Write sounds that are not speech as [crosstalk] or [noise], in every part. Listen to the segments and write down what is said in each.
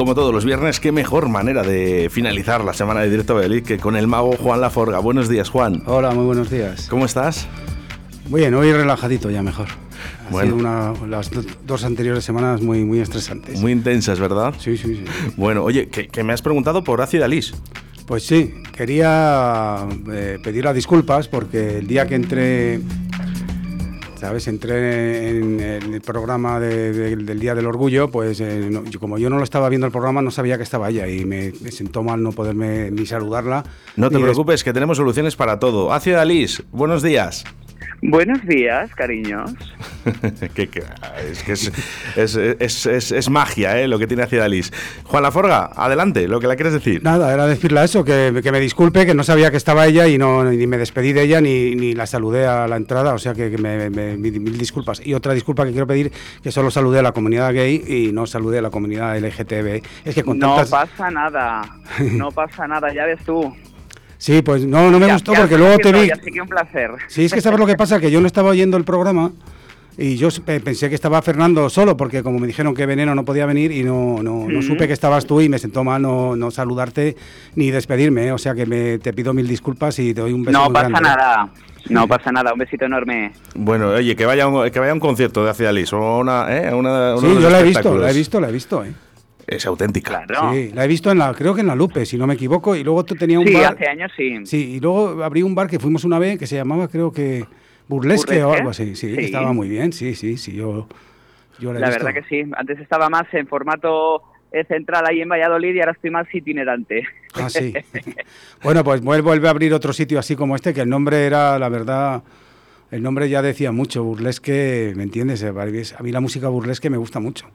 como todos los viernes, qué mejor manera de finalizar la semana de Directo Valladolid que con el mago Juan Laforga. Buenos días, Juan. Hola, muy buenos días. ¿Cómo estás? Muy bien, hoy relajadito ya mejor. Ha bueno. sido una, las dos anteriores semanas muy, muy estresantes. Muy intensas, ¿verdad? Sí, sí, sí. Bueno, oye, que, me has preguntado por Ácida Lis. Pues sí, quería eh, pedir las disculpas porque el día que entré ¿sabes? Entré en, el programa del Día del Orgullo, pues eh, como yo no lo estaba viendo el programa, no sabía que estaba ella y me, sentó mal no poderme ni saludarla. No te preocupes, que tenemos soluciones para todo. Hacia Alice, buenos días. Buenos días, cariños. [laughs] es que es, magia ¿eh? lo que tiene hacia Alice. Juan Laforga, adelante, lo que le quieres decir. Nada, era decirle eso, que, me disculpe, que no sabía que estaba ella y no ni me despedí de ella ni, ni la saludé a la entrada, o sea que, me, mil disculpas. Y otra disculpa que quiero pedir, que solo saludé a la comunidad gay y no saludé a la comunidad LGTB. Es que con No pasa nada, [laughs] no pasa nada, ya ves tú. Sí, pues no, no me gustó porque luego te vi. Así que un placer. Sí, es que sabes lo que pasa, que yo no estaba oyendo el programa y yo pensé que estaba Fernando solo porque como me dijeron que Veneno no podía venir y no, no, no supe que estabas tú y me sentó mal no, no saludarte ni despedirme, ¿eh? o sea que me, te pido mil disculpas y te doy un beso. No pasa nada. No pasa nada, un besito enorme. Bueno, oye, que vaya un, que vaya un concierto de Acia Liz o una, ¿eh? una, Sí, yo la he visto, la he visto, la he visto, ¿eh? Es auténtica. Sí, la he visto en la, creo que en la Lupe, si no me equivoco, y luego tú tenías un sí, bar. hace años sí. Sí, y luego abrí un bar que fuimos una vez que se llamaba, creo que Burlesque, o algo así. Sí, estaba muy bien, sí, sí, sí, yo, yo la, la verdad que sí, antes estaba más en formato eh, central ahí en Valladolid y ahora estoy más itinerante. Ah, sí. [laughs] [laughs] bueno, pues vuelve a abrir otro sitio así como este, que el nombre era, la verdad, el nombre ya decía mucho, burlesque, ¿me entiendes? A mí la música burlesque me gusta mucho.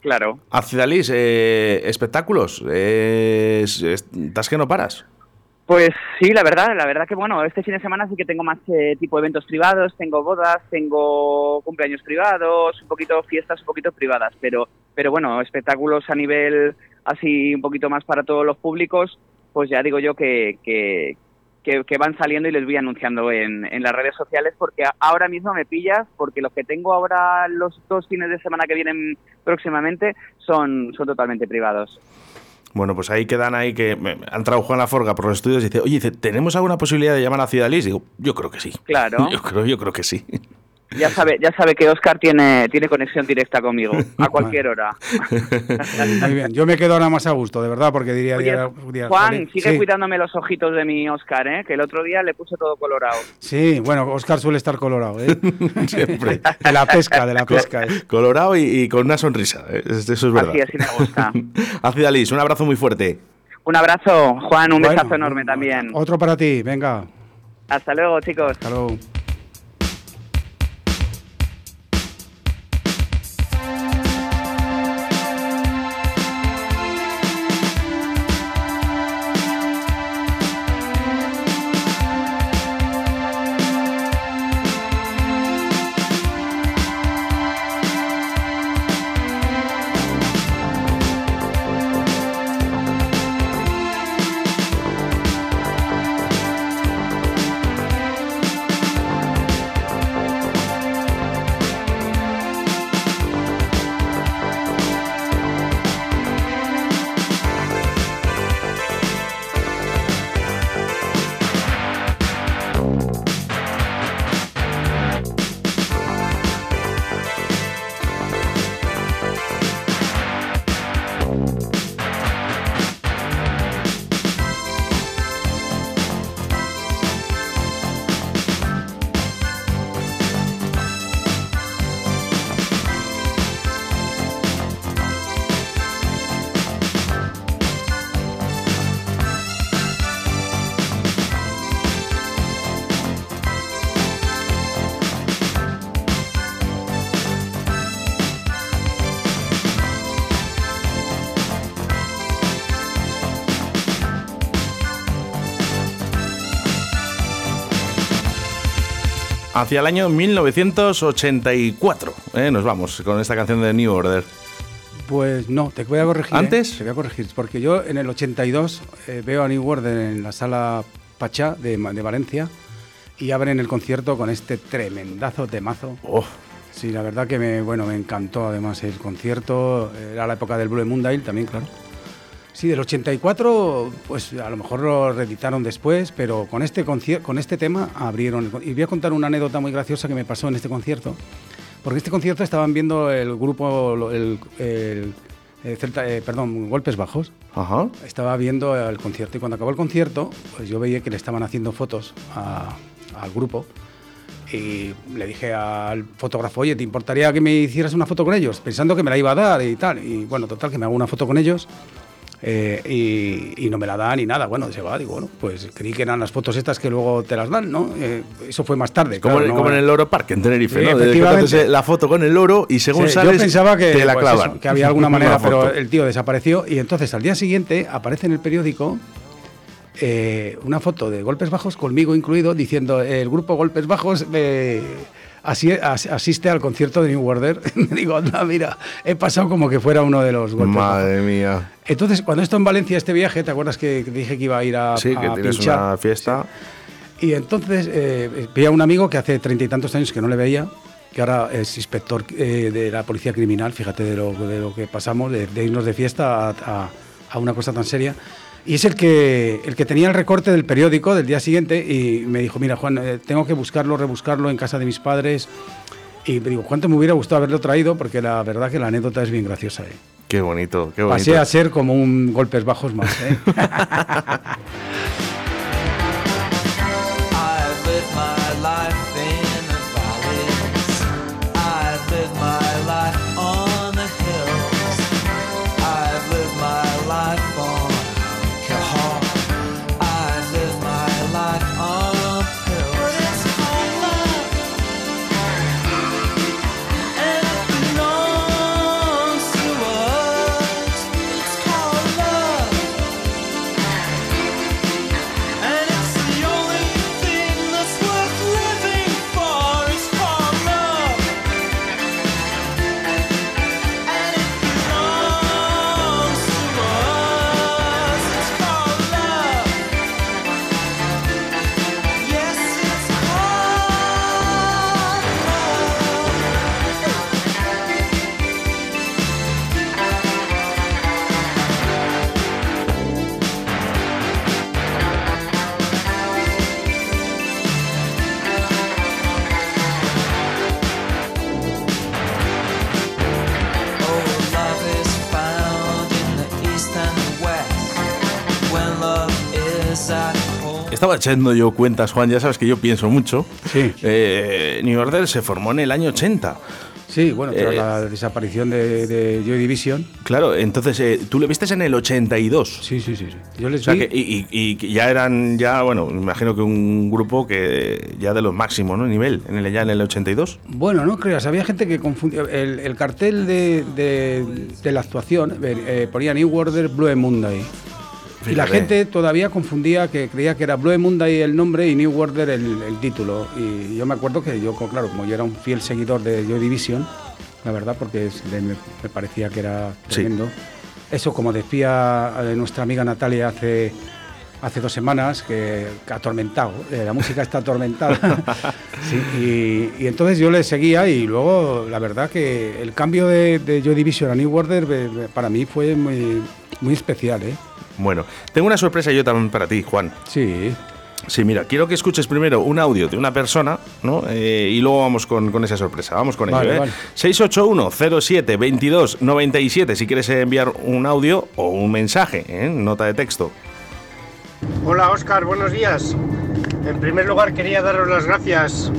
Claro. Acidalis, eh, espectáculos, ¿estás que no paras? Pues sí, la verdad, la verdad que bueno, este fin de semana sí que tengo más eh, tipo de eventos privados, tengo bodas, tengo cumpleaños privados, un poquito fiestas, un poquito privadas, pero, pero bueno, espectáculos a nivel así un poquito más para todos los públicos, pues ya digo yo que, que, que, van saliendo y les voy anunciando en, en, las redes sociales porque ahora mismo me pillas porque los que tengo ahora los dos fines de semana que vienen próximamente son, son totalmente privados. Bueno, pues ahí quedan ahí que han entrado Juan Laforga por los estudios y dice, oye, dice, ¿tenemos alguna posibilidad de llamar a Ciudad Liz? Digo, yo creo que sí. Claro. [laughs] Yo creo, yo creo que sí. Ya sabe, ya sabe que Oscar tiene, tiene conexión directa conmigo, [laughs] a cualquier hora. [laughs] Muy bien, yo me quedo ahora más a gusto, de verdad, porque diría... Juan, sigue cuidándome los ojitos de mi Oscar, ¿eh? que el otro día le puse todo colorado. Sí, bueno, Oscar suele estar colorado, ¿eh? [laughs] Siempre. De la pesca, de la pesca. ¿eh? Colorado y, con una sonrisa, ¿eh? eso es verdad. Así, así me gusta. Un abrazo muy fuerte. Un abrazo, Juan, un besazo enorme también. Otro para ti, venga. Hasta luego, chicos. Hasta luego. Hacia el año 1984. ¿eh? Nos vamos con esta canción de New Order. Pues no, te voy a corregir. ¿eh? ¿Antes? Te voy a corregir, porque yo en el 82 eh, veo a New Order en la sala Pachá de, Valencia y abren el concierto con este tremendazo temazo. Oh. Sí, la verdad que me, bueno, me encantó además el concierto. Era la época del Blue Moondial también, claro. Sí, del 84, pues a lo mejor lo reeditaron después, pero con este, con este tema abrieron. Y voy a contar una anécdota muy graciosa que me pasó en este concierto. Porque este concierto estaban viendo el grupo, el, eh, perdón, Golpes Bajos. Ajá. Estaba viendo el concierto y cuando acabó el concierto, pues yo veía que le estaban haciendo fotos al grupo. Y le dije al fotógrafo, oye, ¿te importaría que me hicieras una foto con ellos? Pensando que me la iba a dar y tal. Y bueno, total, que me hago una foto con ellos. Eh, y, no me la dan ni nada. Bueno, se va, digo, bueno, pues creí que eran las fotos estas que luego te las dan, ¿no? Eh, eso fue más tarde. Como, en el Loro Park en Tenerife, ¿no? Efectivamente. la foto con el loro y según sales, yo pensaba que, te la pues clavan. que había alguna [laughs] manera, pero el tío desapareció y entonces al día siguiente aparece en el periódico eh, una foto de Golpes Bajos, conmigo incluido, diciendo el grupo Golpes Bajos así, asiste al concierto de New Order. [laughs] digo, anda, mira, he pasado como que fuera uno de los golpes. Madre mía. Entonces, cuando estoy en Valencia, este viaje, ¿te acuerdas que dije que iba a ir a, sí, que tienes una fiesta. Y entonces eh, vi a un amigo que hace treinta y tantos años que no le veía, que ahora es inspector eh, de la policía criminal, fíjate de lo, de lo que pasamos, de, irnos de fiesta a, a una cosa tan seria. Y es el que, el que tenía el recorte del periódico del día siguiente y me dijo, mira Juan, eh, tengo que buscarlo, rebuscarlo en casa de mis padres. Y me digo, ¿cuánto me hubiera gustado haberlo traído? Porque la verdad que la anécdota es bien graciosa. ¿eh? Qué bonito, qué bonito. Pasé a ser como un golpes bajos más. ¿eh? [laughs] Estaba echando yo cuentas, Juan, ya sabes que yo pienso mucho. Sí. Eh, New Order se formó en el año 80. Sí, bueno, tras eh, la desaparición de, Joy Division. Claro, entonces eh, tú le viste en el 82. Sí, sí, sí. Yo les vi... y, ya eran, ya, bueno, imagino que un grupo que ya de los máximos, ¿no? Nivel, en el, ya en el 82. Bueno, no creas, había gente que confundía. El, cartel de, de, la actuación ponía New Order Blue Monday. Y la gente todavía confundía que creía que era Blue Monday el nombre y New Order el, título. Y yo me acuerdo que yo, claro, como yo era un fiel seguidor de Joy Division, la verdad, porque me, parecía que era tremendo. Eso, como decía eh, nuestra amiga Natalia hace, hace dos semanas, que, atormentado, eh, la música está atormentada. [laughs] y, entonces yo le seguía y luego, la verdad que el cambio de, de Joy Division a New Order eh, para mí fue muy, muy especial. ¿eh? Bueno, tengo una sorpresa yo también para ti, Juan. Sí. Sí, mira, quiero que escuches primero un audio de una persona, ¿no? Eh, y luego vamos con, esa sorpresa. Vamos con ello, ¿eh? 681-07-22-97 si quieres enviar un audio o un mensaje, ¿eh? Nota de texto. Hola, Oscar, buenos días. En primer lugar, quería daros las gracias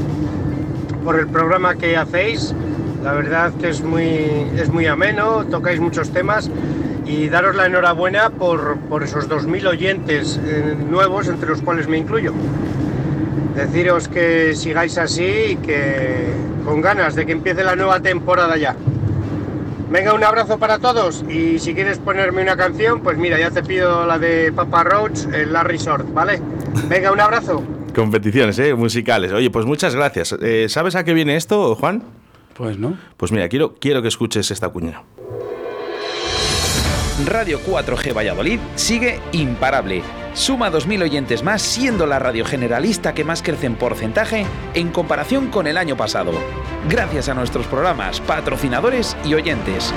por el programa que hacéis. La verdad que es muy, es muy ameno, tocáis muchos temas y daros la enhorabuena por, por esos 2.000 oyentes eh, nuevos, entre los cuales me incluyo. Deciros que sigáis así y que con ganas de que empiece la nueva temporada ya. Venga, un abrazo para todos y si quieres ponerme una canción, pues mira, ya te pido la de Papa Roach en la Resort, ¿vale? Venga, un abrazo. Competiciones, ¿eh? Musicales. Oye, pues muchas gracias. Eh, ¿Sabes a qué viene esto, Juan? Pues no. Pues mira, quiero, quiero que escuches esta cuña. Radio 4G Valladolid sigue imparable. Suma 2.000 oyentes más, siendo la radio generalista que más crece en porcentaje en comparación con el año pasado. Gracias a nuestros programas, patrocinadores y oyentes.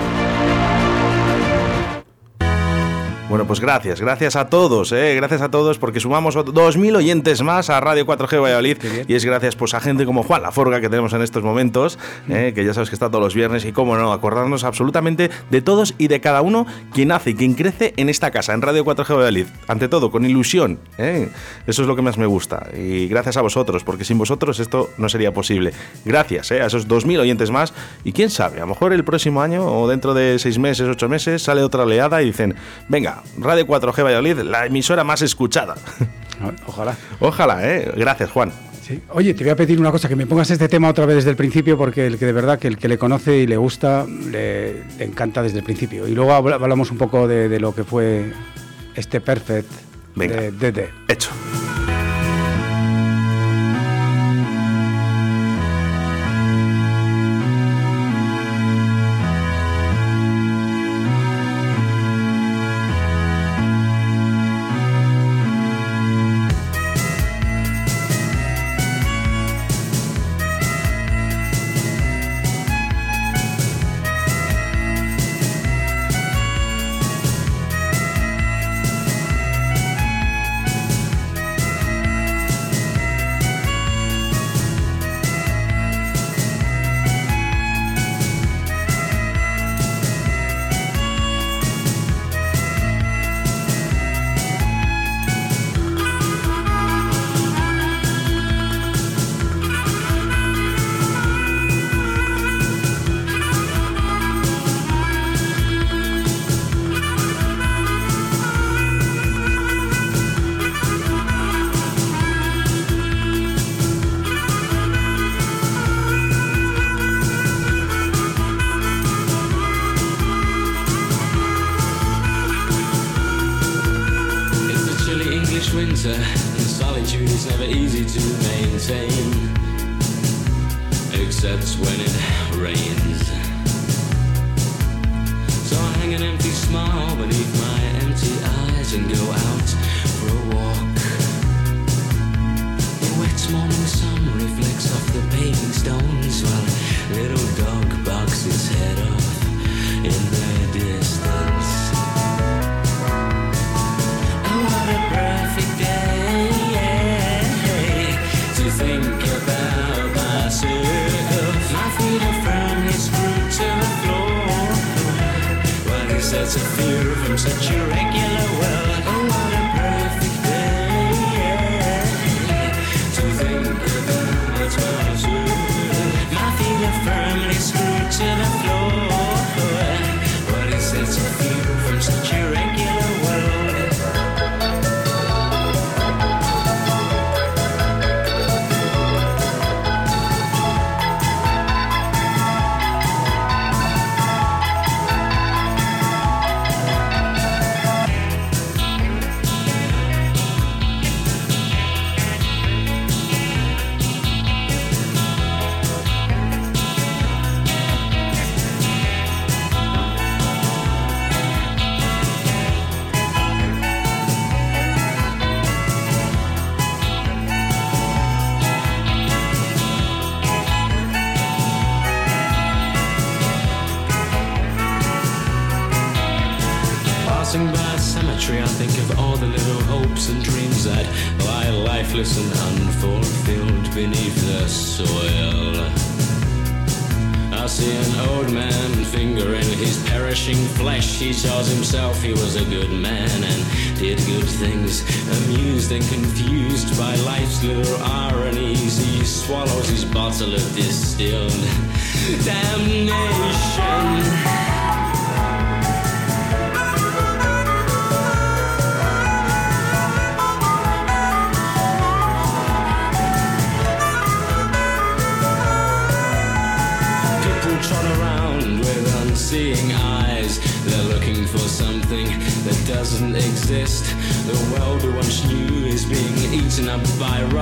Bueno, pues gracias, gracias a todos, ¿eh? gracias a todos porque sumamos 2.000 oyentes más a Radio 4G Valladolid y es gracias pues a gente como Juan Laforga que tenemos en estos momentos, ¿eh? que ya sabes que está todos los viernes y cómo no, acordarnos absolutamente de todos y de cada uno quien hace y quien crece en esta casa, en Radio 4G Valladolid. Ante todo, con ilusión, ¿eh? eso es lo que más me gusta y gracias a vosotros porque sin vosotros esto no sería posible. Gracias a esos 2.000 oyentes más y quién sabe, a lo mejor el próximo año o dentro de 6 meses, 8 meses sale otra oleada y dicen, venga, Radio 4G Valladolid, la emisora más escuchada. [laughs] Ojalá. Ojalá, ¿eh? Gracias, Juan. Sí. Oye, te voy a pedir una cosa, que me pongas este tema otra vez desde el principio, porque el que de verdad que el que le conoce y le gusta, le, encanta desde el principio. Y luego hablamos un poco de, lo que fue este Perfect Venga. de DD. Hecho. same, except when it dazed and confused by life's little ironies, he swallows his bottle of distill.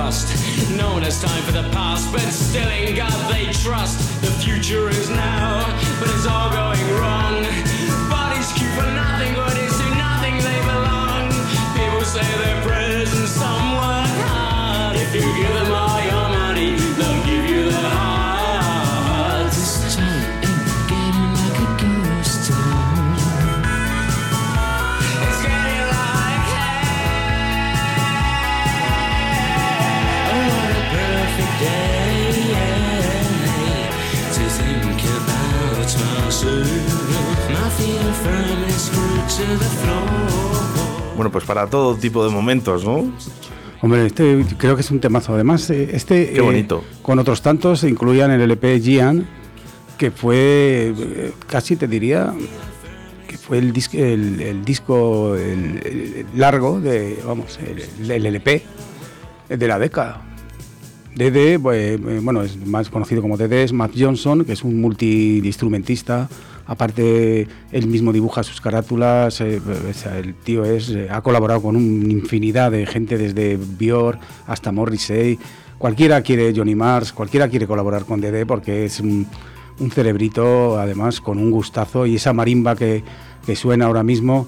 lost. Known as time for the past, but still in God they trust. The future is now, but it's all going wrong. Bueno, pues para todo tipo de momentos, ¿no? Hombre, este creo que es un temazo. Además, eh, este. Qué bonito. eh, con otros tantos se incluían el LP Gian, que fue eh, casi te diría que fue el, dis- el, el disco el- largo de, vamos, el, LP de la década. DD, pues, bueno, es más conocido como DD, es Matt Johnson, que es un multiinstrumentista. Aparte, él mismo dibuja sus carátulas. eh, el tío es, eh, ha colaborado con una infinidad de gente, desde Björk hasta Morrissey. Cualquiera quiere Johnny Mars, cualquiera quiere colaborar con DD porque es un, un cerebrito, además, con un gustazo. Y esa marimba que, que suena ahora mismo,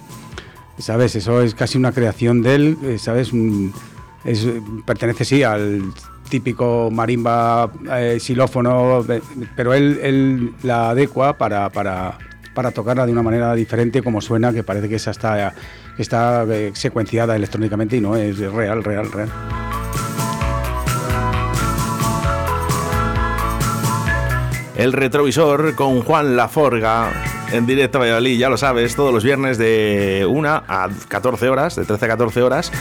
¿sabes? Eso es casi una creación de él, eh, ¿sabes? Eh, pertenece, sí, al típico marimba eh, xilófono, eh, pero él, la adecua para, para, para tocarla de una manera diferente, como suena, que parece que esa está, está eh, secuenciada electrónicamente y no, es real, real, real. El retrovisor con Juan Laforga en directo a Valladolid, ya lo sabes, todos los viernes de 1 a 14 horas, de 13 a 14 horas,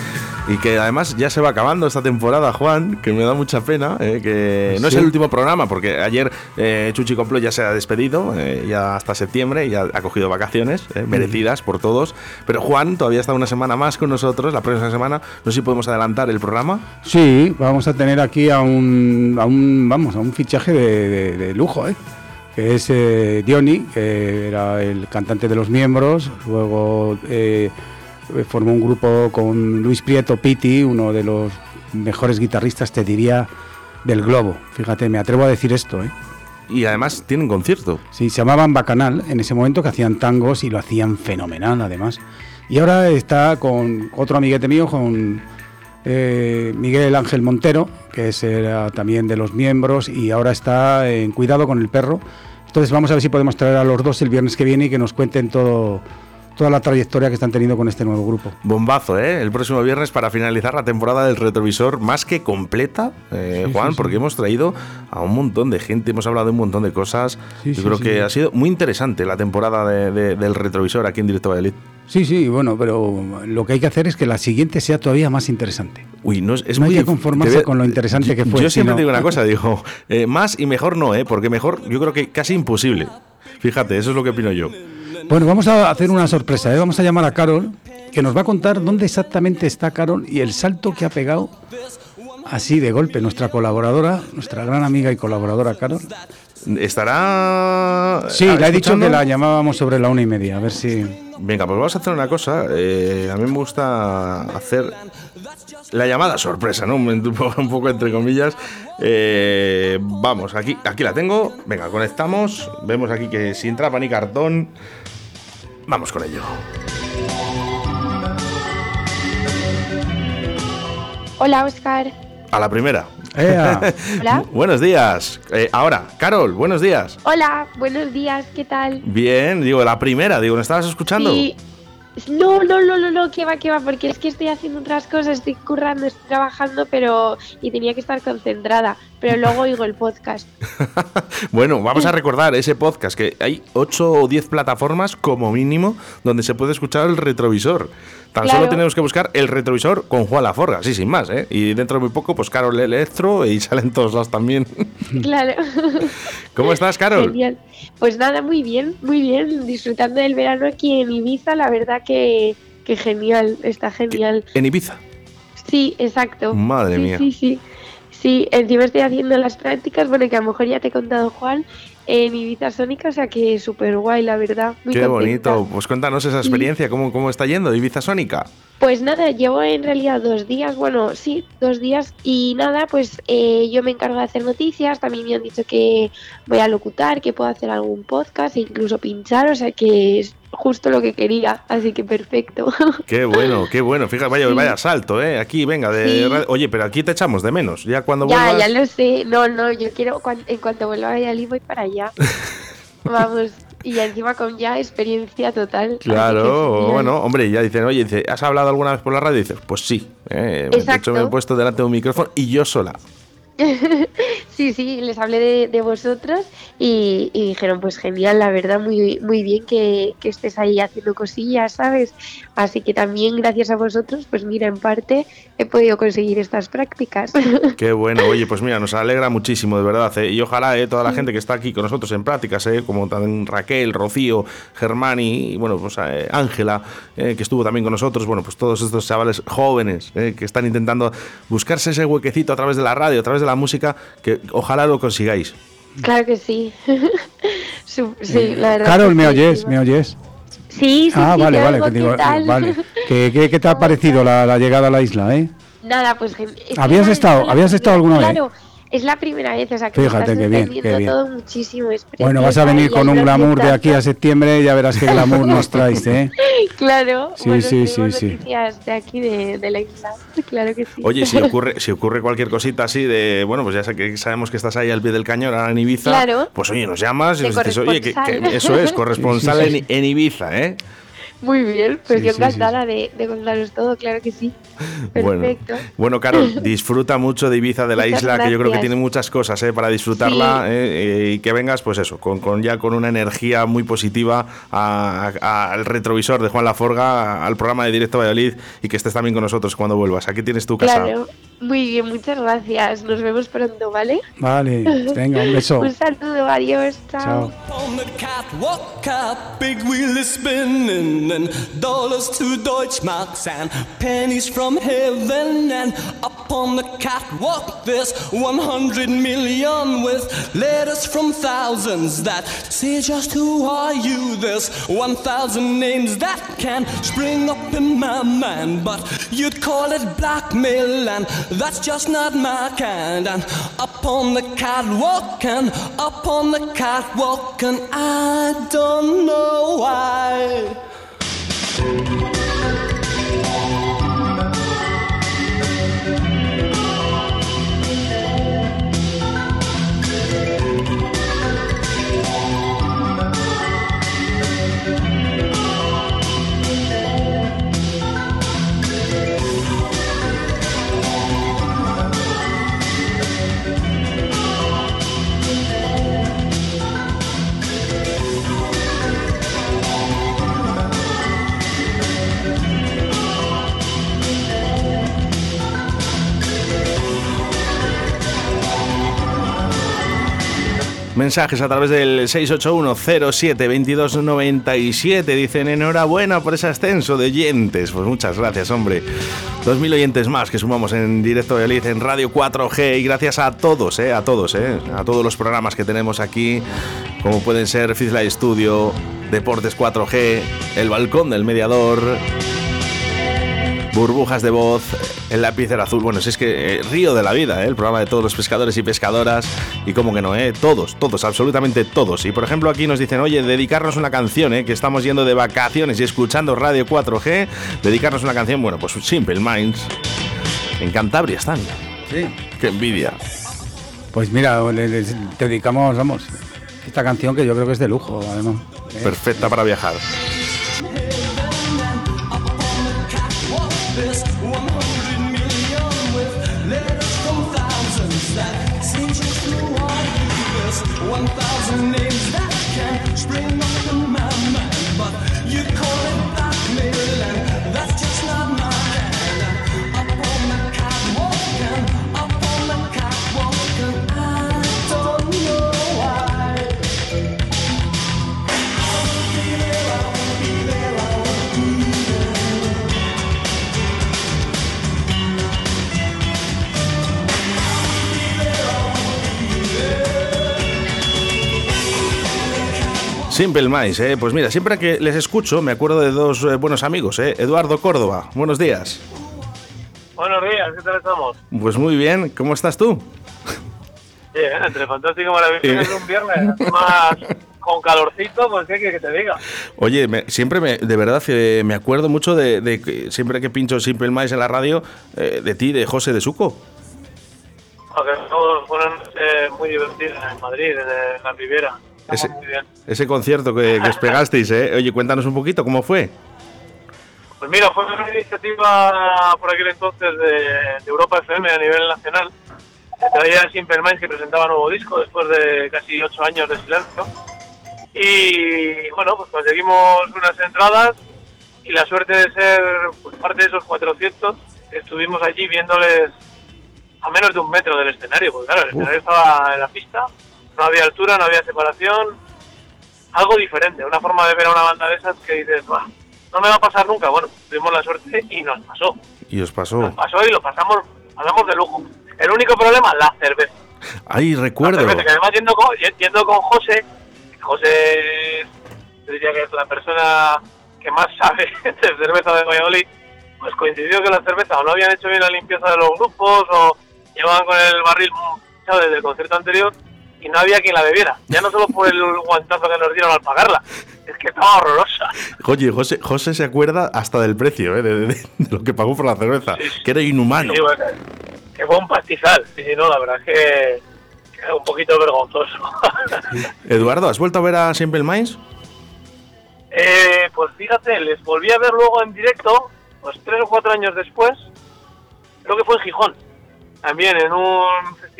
y que además ya se va acabando esta temporada, Juan, que me da mucha pena, eh, que no es el último programa, porque ayer eh, Chuchi Complo ya se ha despedido, eh, ya hasta septiembre, ya ha cogido vacaciones, merecidas por todos, pero Juan todavía está una semana más con nosotros, la próxima semana, no sé si podemos adelantar el programa. Sí, vamos a tener aquí a un, a un vamos, a un fichaje de, de- de lujo, ¿eh? que es Diony, que era el cantante de los miembros, luego eh, formó un grupo con Luis Prieto Pitti, uno de los mejores guitarristas, te diría, del globo. Fíjate, me atrevo a decir esto, ¿eh? Y además tienen concierto. Sí, se llamaban Bacanal en ese momento, que hacían tangos y lo hacían fenomenal además. Y ahora está con otro amiguete mío, con eh, Miguel Ángel Montero, que es era también de los miembros y ahora está en Cuidado con el Perro. Entonces vamos a ver si podemos traer a los dos el viernes que viene y que nos cuenten todo, toda la trayectoria que están teniendo con este nuevo grupo. Bombazo, ¿eh? El próximo viernes para finalizar la temporada del retrovisor más que completa, eh, Sí, Juan, sí, sí. porque hemos traído a un montón de gente, hemos hablado de un montón de cosas. Yo creo que ha sido muy interesante la temporada de- de- del retrovisor aquí en Directo Valladolid. Sí, sí, bueno, pero lo que hay que hacer es que la siguiente sea todavía más interesante. Uy, no es, es No hay muy que dif- conformarse con lo interesante que fue, Yo siempre sino- digo una cosa, digo, eh, más y mejor no, ¿eh? Porque mejor, yo creo que casi imposible. Fíjate, eso es lo que opino yo. Bueno, vamos a hacer una sorpresa. ¿eh? Vamos a llamar a Carol, que nos va a contar dónde exactamente está Carol y el salto que ha pegado así de golpe nuestra colaboradora, nuestra gran amiga y colaboradora Carol. ¿Estará. Sí, le he dicho que la llamábamos sobre la una y media, a ver si... Venga, pues vamos a hacer una cosa. eh, a mí me gusta hacer la llamada sorpresa, ¿no? Un, un poco- [laughs] un poco entre comillas. Eh, vamos, aquí, aquí la tengo. Venga, conectamos. Vemos aquí que sin trapa ni cartón. Vamos con ello. Hola, Oscar. A la primera. ¡Ea! [laughs] Hola. buenos días. Eh, ahora, Carol, buenos días. Hola, buenos días, ¿qué tal? Bien, digo, la primera, digo, ¿no estabas escuchando? Sí. No, no, no, no, no, que va, que va, porque es que estoy haciendo otras cosas, estoy currando, estoy trabajando, pero. y tenía que estar concentrada, pero luego oigo el podcast. [laughs] Bueno, vamos a recordar ese podcast que hay 8 o 10 plataformas como mínimo donde se puede escuchar el retrovisor. Tan Claro. solo tenemos que buscar el retrovisor con Juan Laforga, así sin más, ¿eh? Y dentro de muy poco, pues Carol Electro y salen todos lados también. [laughs] Claro. [laughs] ¿Cómo estás, Carol? Genial. Pues nada, muy bien, muy bien, disfrutando del verano aquí en Ibiza, la verdad que, que genial, está genial. En Ibiza. Sí, exacto. Madre sí, mía. Sí, sí. Sí, encima estoy haciendo las prácticas, bueno, que a lo mejor ya te he contado, Juan, en Ibiza Sónica, o sea que súper guay, la verdad. Muy Qué contenta. bonito. Pues cuéntanos esa experiencia, ¿cómo, cómo está yendo Ibiza Sónica? Pues nada, llevo en realidad dos días, bueno, sí, dos días, y nada, pues eh, yo me encargo de hacer noticias, también me han dicho que voy a locutar, que puedo hacer algún podcast e incluso pinchar, o sea que es justo lo que quería, así que perfecto. [laughs] Qué bueno, qué bueno. Fíjate, vaya, Sí. vaya salto, ¿eh? Aquí, venga, de Sí. Oye, pero aquí te echamos de menos. Ya cuando ya, vuelvas... ya lo sé, no, no, yo quiero, en cuanto vuelva a Valladolid voy para allá. [laughs] Vamos, y encima con ya experiencia total. que Claro, bueno, hombre, ya dicen, oye, dice, ¿has hablado alguna vez por la radio? Y dices, pues sí. eh, de hecho, me he puesto delante de un micrófono y yo sola. [laughs] Sí, sí, les hablé de, vosotros y, dijeron, pues genial, la verdad, muy, muy bien que, que, estés ahí haciendo cosillas, ¿sabes? Así que también gracias a vosotros, pues mira, en parte he podido conseguir estas prácticas. [laughs] Qué bueno, oye, pues mira, nos alegra muchísimo, de verdad, ¿eh? y ojalá eh, toda la gente que está aquí con nosotros en prácticas, ¿eh? como también Raquel, Rocío, Germán y, bueno, pues eh, Ángela, eh, que estuvo también con nosotros, bueno, pues todos estos chavales jóvenes que están intentando buscarse ese huequecito a través de la radio, a través de la música, que ojalá lo consigáis. Claro que sí. [laughs] sí la verdad Carol, ¿me oyes? ¿Me oyes? Sí, sí, ah, sí, vale, vale, ¿qué tal? vale. [laughs] ¿Qué, qué, te ha parecido la, la, llegada a la isla, eh? Nada, pues... ¿Habías estado, ¿habías estado alguna vez? Claro, es la primera vez, o sea que Fíjate, que bien, qué bien. todo muchísimo. bueno, vas a venir con un glamour de aquí a septiembre y ya verás qué glamour nos traes, ¿eh? [laughs] Claro, sí, bueno, sí, sí, sí. de aquí de, de, la isla, [laughs] claro que sí. Oye, si [laughs] ocurre, si ocurre cualquier cosita así de, bueno, pues ya sé que sabemos que estás ahí al pie del cañón, ahora en Ibiza, claro. pues oye, nos llamas y nos dices, oye, que, eso es, corresponsal en, en Ibiza, ¿eh? Muy bien, pues yo encantada de, contaros todo, claro que sí. [laughs] Perfecto. Bueno, bueno Carol, [laughs] disfruta mucho de Ibiza, de la isla, que yo creo que tiene muchas cosas ¿eh? para disfrutarla eh, y que vengas, pues eso, con, con, ya con una energía muy positiva al retrovisor de Juan Laforga, al programa de Directo Valladolid y que estés también con nosotros cuando vuelvas. Aquí tienes tu casa. Claro, muy bien, muchas gracias. Nos vemos pronto, ¿vale? Vale, [laughs] venga, un beso. un saludo, adiós, chao. and that's just not my kind. And up on the catwalk, and up on the catwalk, and I don't know why. Mensajes a través del 681-07-2297. Dicen enhorabuena por ese ascenso de oyentes. Pues muchas gracias, hombre. 2.000 oyentes más que sumamos en directo de Liz en Radio 4G. Y gracias a todos, eh, a todos, eh, a todos los programas que tenemos aquí, como pueden ser Fizla Studio, Deportes 4G, El Balcón del Mediador. Burbujas de voz, el lápiz azul. Bueno, si es que eh, río de la vida, ¿eh? el programa de todos los pescadores y pescadoras. Y como que no, ¿eh? todos, todos, absolutamente todos. Y por ejemplo, aquí nos dicen, oye, dedicarnos una canción, ¿eh? que estamos yendo de vacaciones y escuchando Radio 4G. Dedicarnos una canción, bueno, pues Simple Minds. En Cantabria están. Sí. Qué envidia. Pues mira, les dedicamos, vamos, esta canción que yo creo que es de lujo, además. Perfecta para viajar. Simple Minds, ¿eh? pues mira, siempre que les escucho me acuerdo de dos eh, buenos amigos, ¿eh? Eduardo Córdoba, buenos días. Buenos días, ¿qué tal estamos? Pues muy bien, ¿cómo estás tú? Bien, entre fantástico y maravilloso, un viernes, más con calorcito, pues qué que te diga. Oye, siempre me, de verdad eh, me acuerdo mucho de, que siempre que pincho Simple Minds en la radio, eh, de ti, de José de Suco. Porque fueron muy divertidos en Madrid, en la Riviera ese, concierto que, os pegasteis, ¿eh? Oye, cuéntanos un poquito, ¿cómo fue? Pues mira, fue una iniciativa por aquel entonces de, Europa FM a nivel nacional. Salía Simple Minds que presentaba nuevo disco después de casi ocho años de silencio. Y bueno, pues conseguimos unas entradas y la suerte de ser pues, parte de esos 400 estuvimos allí viéndoles a menos de un metro del escenario, porque claro, el escenario estaba en la pista, no había altura, no había separación, algo diferente, una forma de ver a una banda de esas que dices, "Buah, no me va a pasar nunca. Bueno, tuvimos la suerte y nos pasó. Y os pasó. Nos pasó y lo pasamos, pasamos de lujo. El único problema, la cerveza. La recuerdo. cerveza, que además yendo con, yendo con José, José diría que es la persona que más sabe [laughs] de cerveza de Valladolid, pues coincidió que la cerveza o no habían hecho bien la limpieza de los grupos o llevaban con el barril desde el concierto anterior y no había quien la bebiera. Ya no solo por el guantazo que nos dieron al pagarla, es que estaba horrorosa. Oye, José, José se acuerda hasta del precio, ¿eh? de, de- de lo que pagó por la cerveza, que era inhumano. Sí, bueno, que fue un pastizal. Sí, sí, no, la verdad es que, que era un poquito vergonzoso. [laughs] Eduardo, ¿has vuelto a ver a Simple Minds? Eh, pues fíjate, les volví a ver luego en directo, pues tres o cuatro años después, creo que fue en Gijón, también en un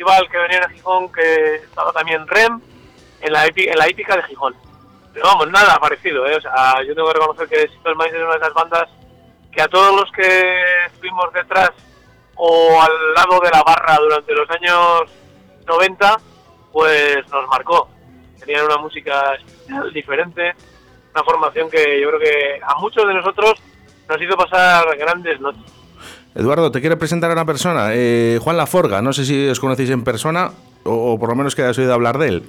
festival que venía en Gijón que estaba también REM, en la, en la hípica de Gijón. Pero vamos, nada parecido, ¿eh? O sea, yo tengo que reconocer que Simple Minds es una de esas bandas que a todos los que estuvimos detrás o al lado de la barra durante los años 90, pues nos marcó. Tenían una música diferente, una formación que yo creo que a muchos de nosotros nos hizo pasar grandes noches. Eduardo, te quiere presentar a una persona, eh, Juan Laforga, no sé si os conocéis en persona o, o por lo menos que hayas oído hablar de él.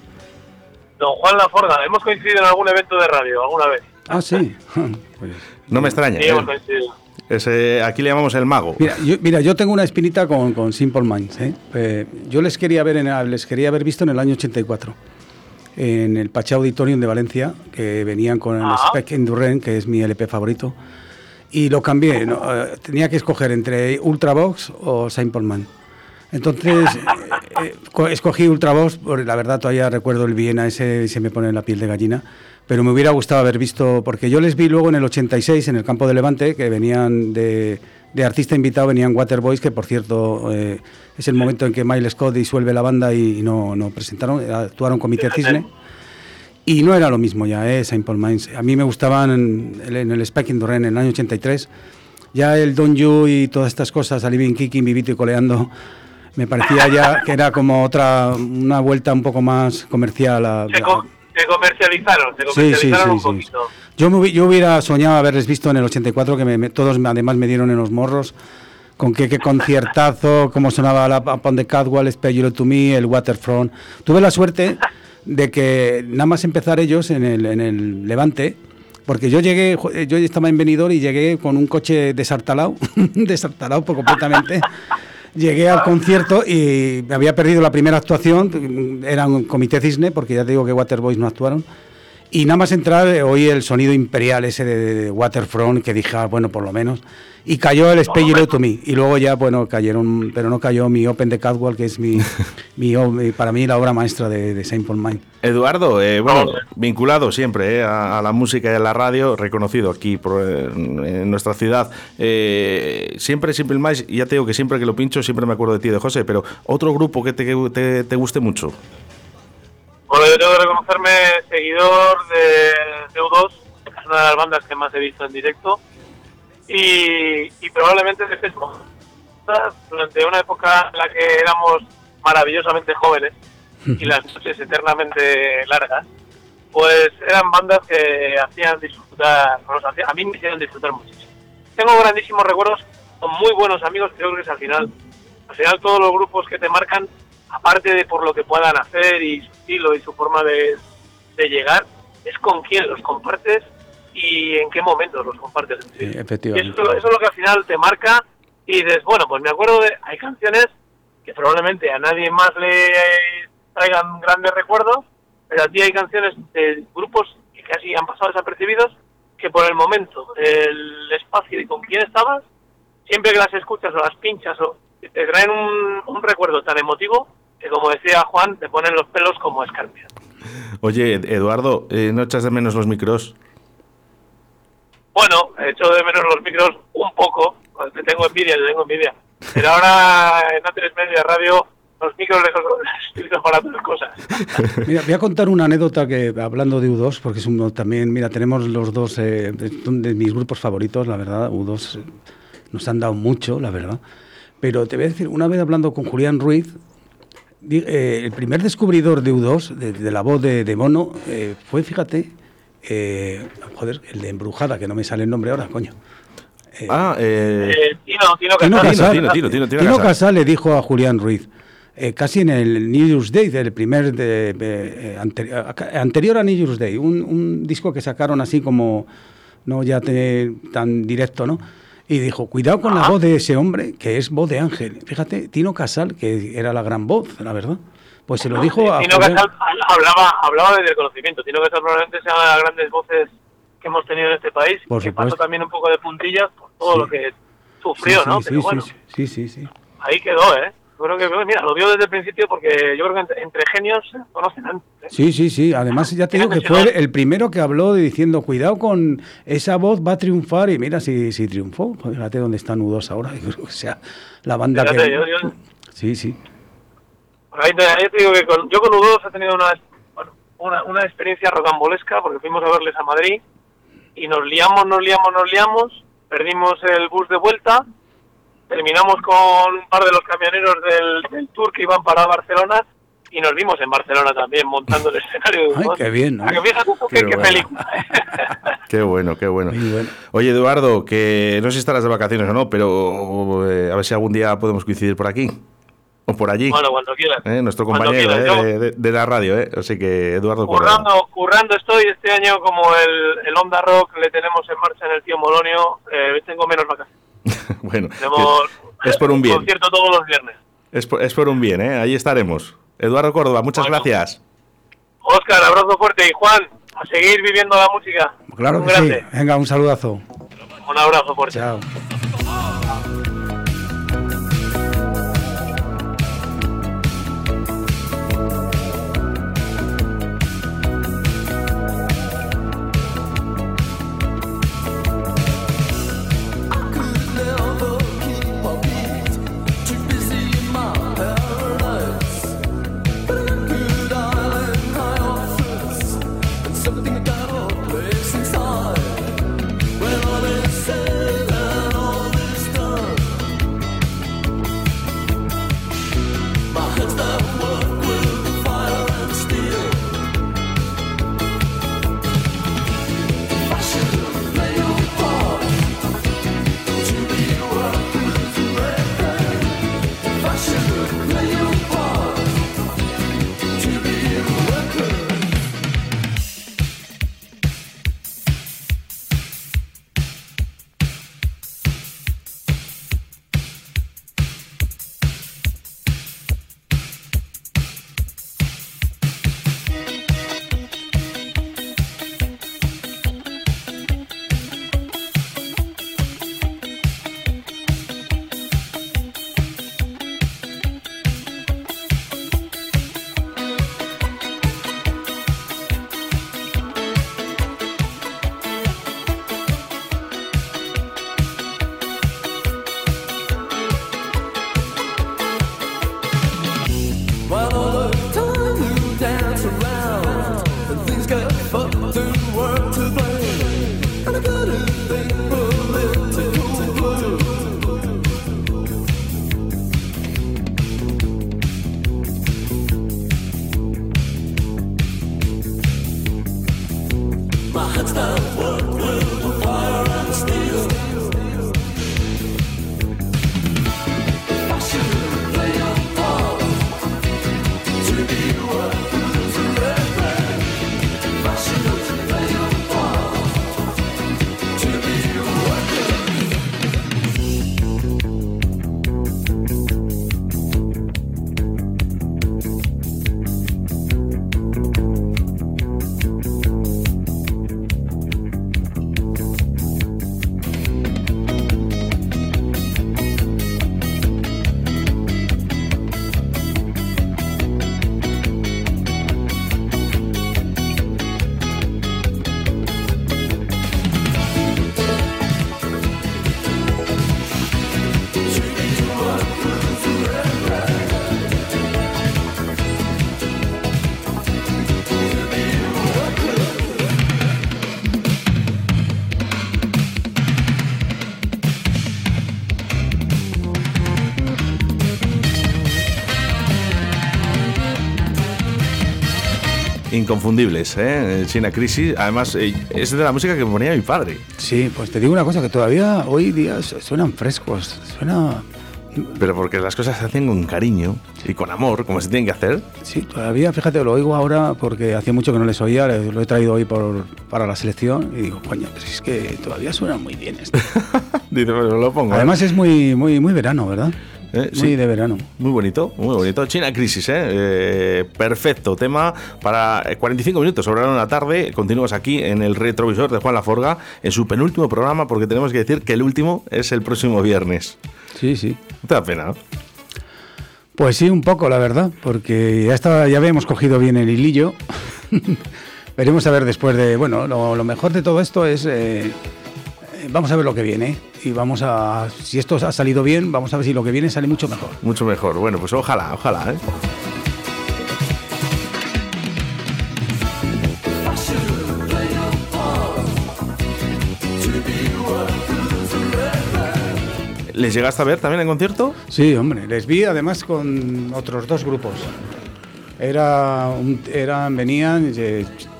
Don Juan Laforga, hemos coincidido en algún evento de radio alguna vez. Ah, sí. Pues, No me extraña. Sí, hemos ¿eh? coincidido. Ese- aquí le llamamos el mago. Mira, yo, mira, yo tengo una espinita con, con Simple Minds. ¿eh? Eh, yo les quería ver, en, el- les quería haber visto en el año 84 en el Pacha Auditorium de Valencia, que venían con el Ah. Spec Endurance, que es mi LP favorito, y lo cambié. ¿no? Eh, tenía que escoger entre Ultravox o Simple Man. Entonces [laughs] eh, eh, co- escogí Ultravox, porque la verdad todavía recuerdo el Viena ese y se me pone la piel de gallina. Pero me hubiera gustado haber visto, porque yo les vi luego en el 86 en el campo de Levante, que venían de, de artista invitado, venían Waterboys, que por cierto eh, es el momento en que Miles Scott disuelve la banda y, y no, no presentaron, eh, actuaron Comité Cisne. Y no era lo mismo ya, ¿eh? Saint Paul Mines. A mí me gustaban en, el- en el Spec Indurain en el año 83. Ya el Don You y todas estas cosas, Aliving Kicking, Vivito y Coleando, me parecía ya que era como otra, una vuelta un poco más comercial. a- Se, co- se comercializaron, se Sí, sí, comercializaron sí, un sí. poquito. Yo, me yo hubiera soñado haberles visto en el 84, que me- me- todos además me dieron en los morros, con qué, qué conciertazo, cómo sonaba la Upon the Catwalk, Spare You to Me, el Waterfront. Tuve la suerte de que nada más empezar ellos en el, en el Levante, porque yo llegué, jo- yo estaba en Benidorm y llegué con un coche desartalado, [laughs] desartalado por completamente. Llegué al concierto y había perdido la primera actuación, era un comité cisne, porque ya te digo que Waterboys no actuaron. Y nada más entrar eh, oí el sonido imperial ese de, de Waterfront, que dije, ah, bueno, por lo menos. Y cayó el You to Me. Y luego ya, bueno, cayeron, pero no cayó mi Open the Catwalk, que es mi, [laughs] mi, mi- para mí la obra maestra de, de Saint Paul Mine. Eduardo, eh, bueno, vinculado siempre eh, a, a la música y a la radio, reconocido aquí por, eh, en nuestra ciudad. Eh, siempre, siempre más, y ya te digo que siempre que lo pincho, siempre me acuerdo de ti, de José, pero otro grupo que te, que te, te guste mucho. Bueno, yo tengo que reconocerme seguidor de EU2, es una de las bandas que más he visto en directo. Y, y probablemente de Facebook. Durante una época en la que éramos maravillosamente jóvenes y las noches eternamente largas, pues eran bandas que hacían disfrutar, a mí me hicieron disfrutar muchísimo. Tengo grandísimos recuerdos con muy buenos amigos, creo que es al final, al final todos los grupos que te marcan, aparte de por lo que puedan hacer y su estilo y su forma de, de llegar, es con quién los compartes y en qué momentos los compartes. Sí, efectivamente. eso, eso es lo que al final te marca y dices, bueno, pues me acuerdo de, hay canciones que probablemente a nadie más le traigan grandes recuerdos, pero a ti hay canciones de grupos que casi han pasado desapercibidos, que por el momento, el espacio y con quién estabas, siempre que las escuchas o las pinchas o te traen un, un recuerdo tan emotivo como decía Juan, te ponen los pelos como escarpias. Oye, Eduardo, eh, ¿no echas de menos los micros? Bueno, he hecho de menos los micros un poco, te tengo envidia, te tengo envidia. Pero ahora en A3 Media Radio los micros de para otras cosas. [laughs] Mira, voy a contar una anécdota que hablando de U2, porque es uno también, mira, tenemos los dos eh, de, mis grupos favoritos, la verdad, U2 eh, nos han dado mucho, la verdad. Pero te voy a decir, una vez hablando con Julián Ruiz, eh, el primer descubridor de U2, de, la voz de, Mono, fue, fíjate, joder, el de Embrujada, que no me sale el nombre ahora, coño. ah, eh, Tino, Casal. Tino Casal le dijo a Julián Ruiz, eh, casi en el New Year's Day, del primer de, eh, anterior a New Year's Day, un, disco que sacaron así como, no ya tan directo, ¿no? Y dijo, cuidado con la voz de ese hombre, que es voz de Ángel. Fíjate, Tino Casal, que era la gran voz, la verdad. Pues se lo dijo a... Tino Casal hablaba, hablaba desde el conocimiento. Tino Casal probablemente sea una de las grandes voces que hemos tenido en este país. Por que pasó también un poco de puntillas por todo lo que sufrió, ¿no? Pero bueno, sí, sí, sí. Ahí quedó, ¿eh? Creo que, mira, lo vio desde el principio porque yo creo que entre, genios conocen antes. ¿eh? Sí, sí, sí. Además, ya te digo que fue el primero que habló diciendo, cuidado con esa voz, va a triunfar. Y mira si, si triunfó. Fíjate dónde están nudos ahora. [laughs] Yo creo que sea la banda que... Sí, sí. Ahí te, digo que con, yo con U2 he tenido una, una, una experiencia rocambolesca porque fuimos a verles a Madrid y nos liamos, nos liamos, nos liamos, perdimos el bus de vuelta terminamos con un par de los camioneros del, tour que iban para Barcelona y nos vimos en Barcelona también montando el [laughs] escenario. Ay, qué bien, ¿no? qué, qué, película. [laughs] qué bueno, qué bueno. Oye, Eduardo, que no sé si estarás de vacaciones o no, pero eh, a ver si algún día podemos coincidir por aquí. O por allí. Bueno, cuando quieras. ¿Eh? Nuestro compañero ¿eh? de, la radio, ¿eh? Así que Eduardo currando, currando estoy este año como el, el Onda Rock le tenemos en marcha en el Tío Molonio. Eh, tengo menos vacaciones. [laughs] bueno, es por un bien. Concierto todos los viernes. Es por, es por un bien, ¿eh? Ahí estaremos. Eduardo Córdoba, muchas gracias. Oscar, abrazo fuerte. Y Juan, a seguir viviendo la música. Claro que sí. Venga, un saludazo. Un abrazo fuerte. Chao. Inconfundibles, ¿eh? China Crisis. Además, eh, es de la música que ponía mi padre. Sí, pues te digo una cosa, que todavía hoy día suenan frescos, suena... Pero porque las cosas se hacen con cariño y con amor, como se tienen que hacer. Sí, todavía, fíjate, lo oigo ahora porque hacía mucho que no les oía, lo he traído hoy por, para la selección y digo, coño, pero es que todavía suenan muy bien esto. [laughs] Dice, pues lo pongo. ¿eh? Además es muy, muy, muy verano, ¿verdad? Eh, sí, de verano. Muy bonito, muy bonito. China Crisis, ¿eh? eh perfecto tema para 45 minutos sobre la tarde. Continuamos aquí en el retrovisor de Juan Laforga en su penúltimo programa porque tenemos que decir que el último es el próximo viernes. Sí, sí. te da pena, Pues sí, un poco, la verdad, porque ya, está, ya habíamos cogido bien el hilillo. [laughs] Veremos a ver después de... Bueno, lo, mejor de todo esto es... Eh, vamos a ver lo que viene y vamos a, si esto ha salido bien, vamos a ver si lo que viene sale mucho mejor. Mucho mejor. Bueno, pues ojalá, ojalá. ¿eh? ¿Les llegaste a ver también en concierto? Sí, hombre, les vi además con otros dos grupos. Era eran, venían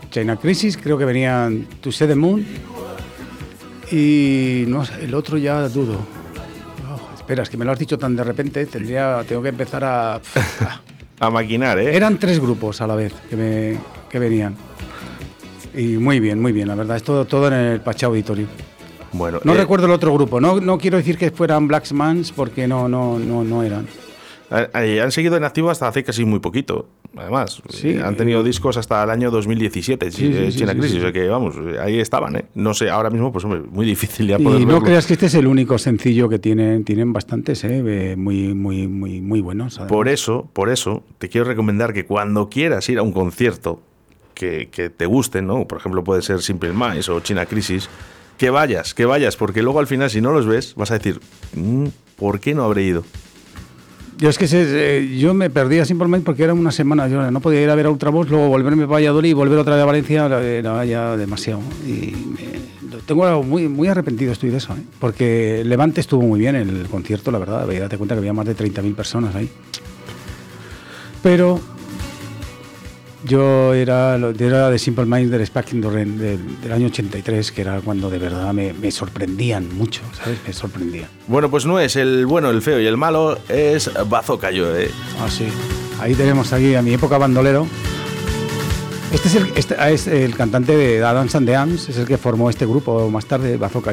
China Crisis, creo que venían To See the Moon y no el otro ya dudo. Oh, espera, es que me lo has dicho tan de repente, tendría, tengo que empezar a... [laughs] a maquinar, ¿eh? Eran tres grupos a la vez que, me, que venían. Y muy bien, muy bien, la verdad, es todo, todo en el Pachá Auditorio. Bueno, no eh, recuerdo el otro grupo, no, no quiero decir que fueran Blacksmans porque no, no, no, no eran. Han seguido en activo hasta hace casi muy poquito, además. Sí, han tenido discos hasta el año 2017, China Crisis, o sea que vamos, ahí estaban, ¿eh? No sé, ahora mismo, pues hombre, muy difícil ya poder Y no creas que este es el único sencillo que tienen, tienen bastantes, ¿eh? Muy, muy, muy, muy buenos. Por eso, por eso, te quiero recomendar que cuando quieras ir a un concierto que, que te guste, ¿no? Por ejemplo, puede ser Simple Minds o China Crisis, que vayas, que vayas, porque luego al final, si no los ves, vas a decir, mm, ¿por qué no habré ido? Yo es que eh, yo me perdía simplemente porque era una semana, yo no podía ir a ver a Ultravox, luego volverme a Valladolid y volver otra vez a Valencia, era ya demasiado. Y tengo algo muy, muy arrepentido estoy de eso, ¿eh? porque Levante estuvo muy bien el concierto, la verdad, date cuenta que había más de 30.000 personas ahí. Pero yo era, era de Simple Minds del Spacking del, del, año 83, que era cuando de verdad me, me, sorprendían mucho, ¿sabes? Me sorprendían. Bueno, pues no es el bueno, el feo y el malo, es Bazooka ¿eh? Ah, sí. Ahí tenemos aquí a mi época bandolero. Este es el, este, ah, es el cantante de Dance and the Ams, es el que formó este grupo más tarde, Bazooka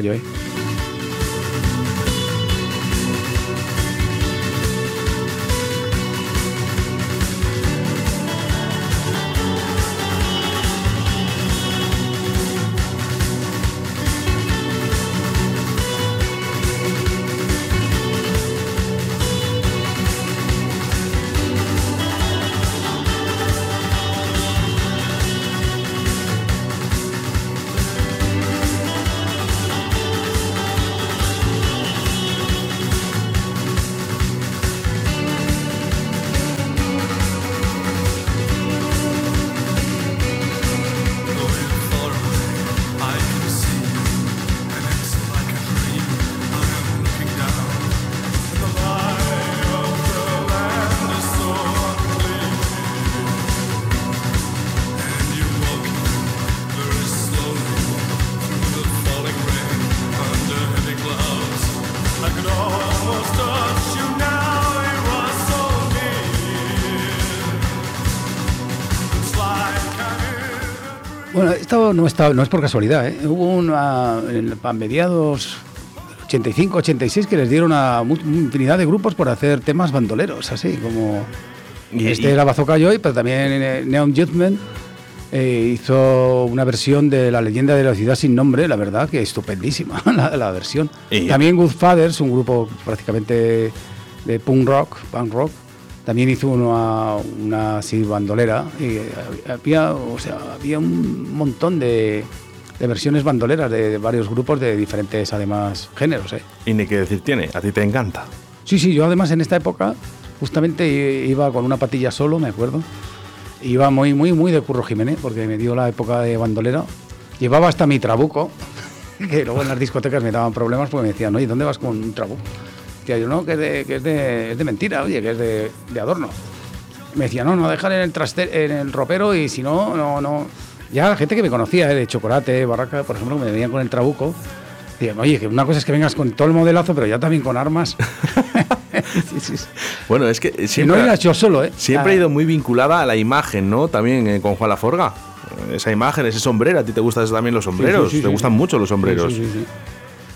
No, está, no es por casualidad. ¿eh? Hubo una, a mediados 85, 86 que les dieron a infinidad de grupos por hacer temas bandoleros, así como... este era Bazooka Joy, pero también eh, Neon Judgment eh, hizo una versión de La leyenda de la ciudad sin nombre, la verdad que estupendísima [laughs] la, la versión. También Good Fathers, un grupo prácticamente de punk rock, punk rock, también hizo una, una así bandolera y había, o sea, había un montón de, versiones bandoleras de, varios grupos de diferentes, además, géneros. ¿eh? Y ni qué decir tiene, a ti te encanta. Sí, sí, yo además en esta época justamente iba con una patilla solo, me acuerdo. Iba muy, muy, muy de Curro Jiménez, porque me dio la época de bandolera. Llevaba hasta mi trabuco, [laughs] que luego en las discotecas me daban problemas porque me decían, oye, ¿dónde vas con un trabuco? Yo, no, que es de, que es de, mentira, oye, que es de, adorno. Me decía, no, no, dejar en el, traste en el ropero y si no, no, no. Ya la gente que me conocía, ¿eh? de chocolate, barraca, por ejemplo, me venían con el trabuco. Decían, oye, que una cosa es que vengas con todo el modelazo, pero ya también con armas. [laughs] sí, sí, Bueno, es que siempre. no yo solo, ¿eh? Siempre ha ido muy vinculada a la imagen, ¿no? También eh, con Juan Laforga. Esa imagen, ese sombrero. A ti te gustan también los sombreros. te gustan mucho los sombreros.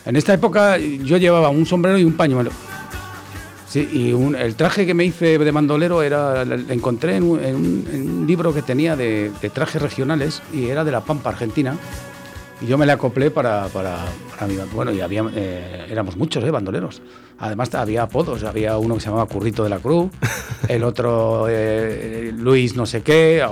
En esta época yo llevaba un sombrero y un pañuelo. Sí, y el traje que me hice de mandolero era, lo encontré en un, libro que tenía de, trajes regionales y era de la Pampa Argentina. Y yo me le acoplé para, para, mi Bueno, y había, eh, éramos muchos, ¿eh? Bandoleros. Además, había apodos. Había uno que se llamaba Currito de la Cruz, el otro eh, Luis no sé qué.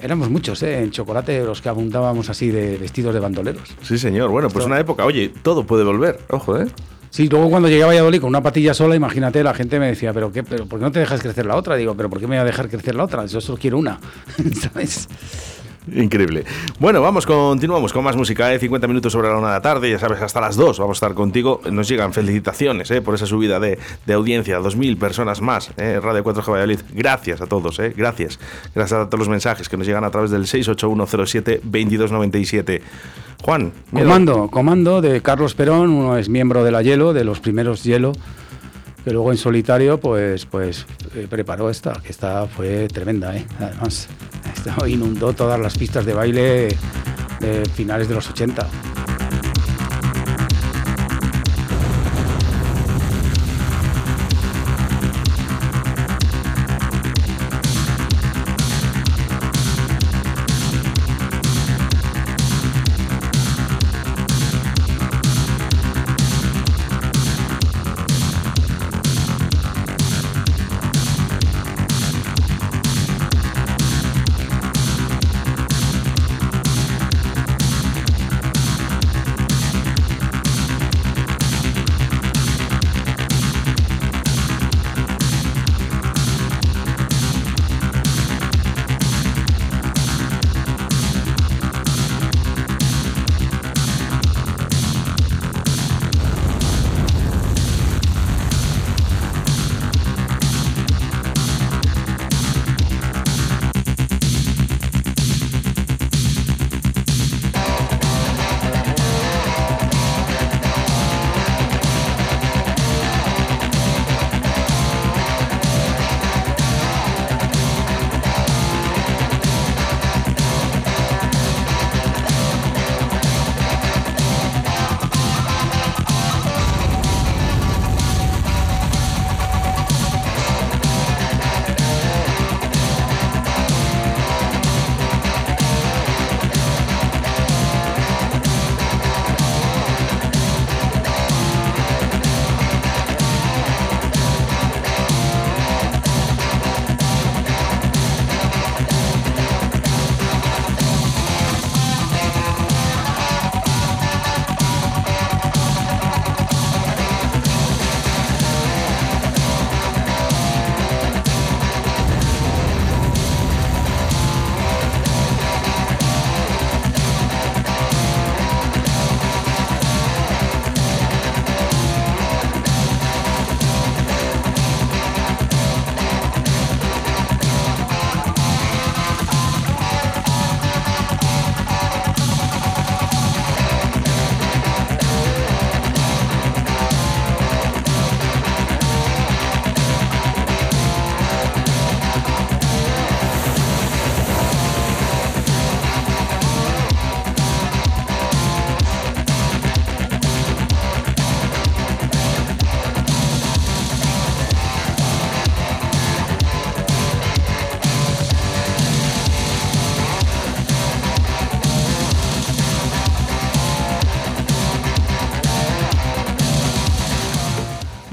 Éramos muchos, ¿eh? En chocolate, los que abundábamos así de vestidos de bandoleros. Sí, señor. Bueno, pues una época, oye, todo puede volver. Ojo, ¿eh? Sí, luego cuando llegué a Valladolid con una patilla sola, imagínate, la gente me decía, ¿pero qué? ¿Pero por qué no te dejas crecer la otra? Digo, ¿pero por qué me voy a dejar crecer la otra? Yo solo quiero una, [laughs] ¿sabes? Increíble. Bueno, vamos, continuamos con más música. ¿eh? 50 minutos sobre la una de la tarde, ya sabes, hasta las 2 vamos a estar contigo. Nos llegan felicitaciones ¿eh? por esa subida de, de audiencia, 2.000 personas más. ¿eh? Radio 4G Valladolid. Gracias a todos, ¿eh? gracias. Gracias a todos los mensajes que nos llegan a través del 68107-2297. Juan. Comando, comando de Carlos Perón, uno es miembro de la Hielo, de los primeros Hielo que luego en solitario pues pues preparó esta, que esta fue tremenda, además [laughs] inundó todas las pistas de baile de finales de los 80.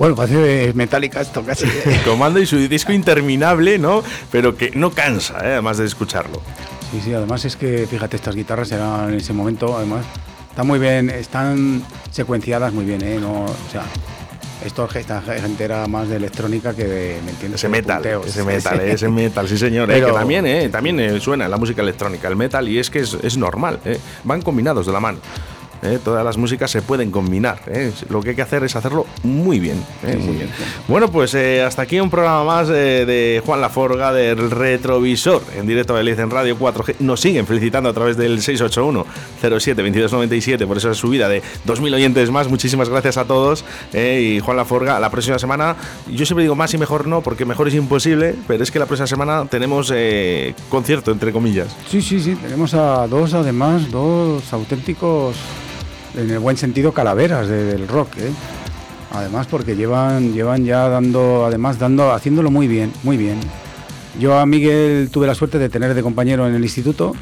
Bueno, parece metálica esto casi. [laughs] Comando y su disco interminable, ¿no? Pero que no cansa, ¿eh? además de escucharlo. Sí, sí, además es que, fíjate, estas guitarras eran en ese momento, además, están muy bien, están secuenciadas muy bien, ¿eh? No, o sea, esto, esta gente era más de electrónica que de, ¿me entiendes? Ese metal, ese metal, [laughs] ese metal, sí señor. Eh, que también, eh, también eh, suena la música electrónica, el metal, y es que es, es normal, eh, van combinados de la mano. ¿Eh? todas las músicas se pueden combinar. ¿eh? Lo que hay que hacer es hacerlo muy bien. ¿eh? muy bien. Bueno, pues hasta aquí un programa más de Juan Laforga del Retrovisor en directo de en Radio 4G. Nos siguen felicitando a través del 681 07 2297 por esa subida de 2.000 oyentes más. Muchísimas gracias a todos. y Juan Laforga, la próxima semana, yo siempre digo más y mejor no, porque mejor es imposible, pero es que la próxima semana tenemos concierto, entre comillas. Sí, sí, sí, tenemos a dos, además, dos auténticos en el buen sentido, calaveras del rock. ¿eh? Además, porque llevan, llevan ya dando, además, dando, haciéndolo muy bien, muy bien. Yo a Miguel tuve la suerte de tener de compañero en el instituto,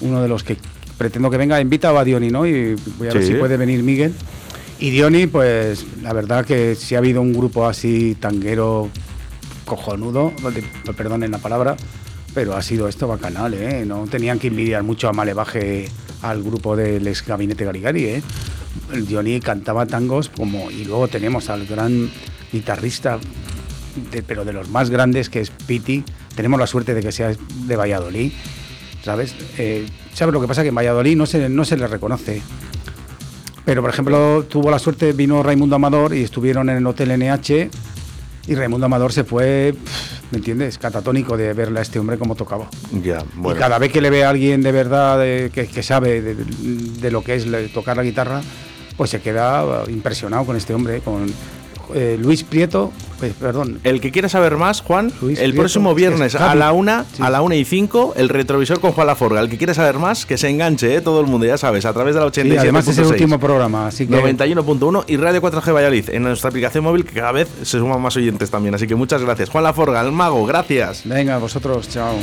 uno de los que pretendo que venga, invita a Dioni, ¿no? Y voy a ver si puede venir Miguel. Y Dioni, pues la verdad que si ha habido un grupo así tanguero cojonudo, perdonen la palabra, pero ha sido esto bacanal, ¿eh? No tenían que envidiar mucho a Malevaje al grupo del ex gabinete Garigari, ¿eh? El Johnny cantaba tangos como... Y luego tenemos al gran guitarrista, pero de los más grandes, que es Piti. Tenemos la suerte de que sea de Valladolid, ¿sabes? Eh, ¿Sabes lo que pasa? Que en Valladolid no se, no se le reconoce. Pero, por ejemplo, tuvo la suerte, vino Raimundo Amador y estuvieron en el Hotel NH y Raimundo Amador se fue, ¿me entiendes? Catatónico de verle a este hombre como tocaba. Ya, Y cada vez que le ve a alguien de verdad que, sabe de, lo que es tocar la guitarra, pues se queda impresionado con este hombre, con, eh, Luis Prieto, pues, perdón. El que quiera saber más, Juan, el próximo viernes a la una, a la una y cinco, el retrovisor con Juan Laforga. El que quiera saber más, que se enganche, ¿eh? todo el mundo, ya sabes, a través de la 87. además es el último programa, así que 91.1 y Radio 4G Valladolid en nuestra aplicación móvil que cada vez se suman más oyentes también. Así que muchas gracias, Juan Laforga, el mago, gracias. Venga, vosotros, chao.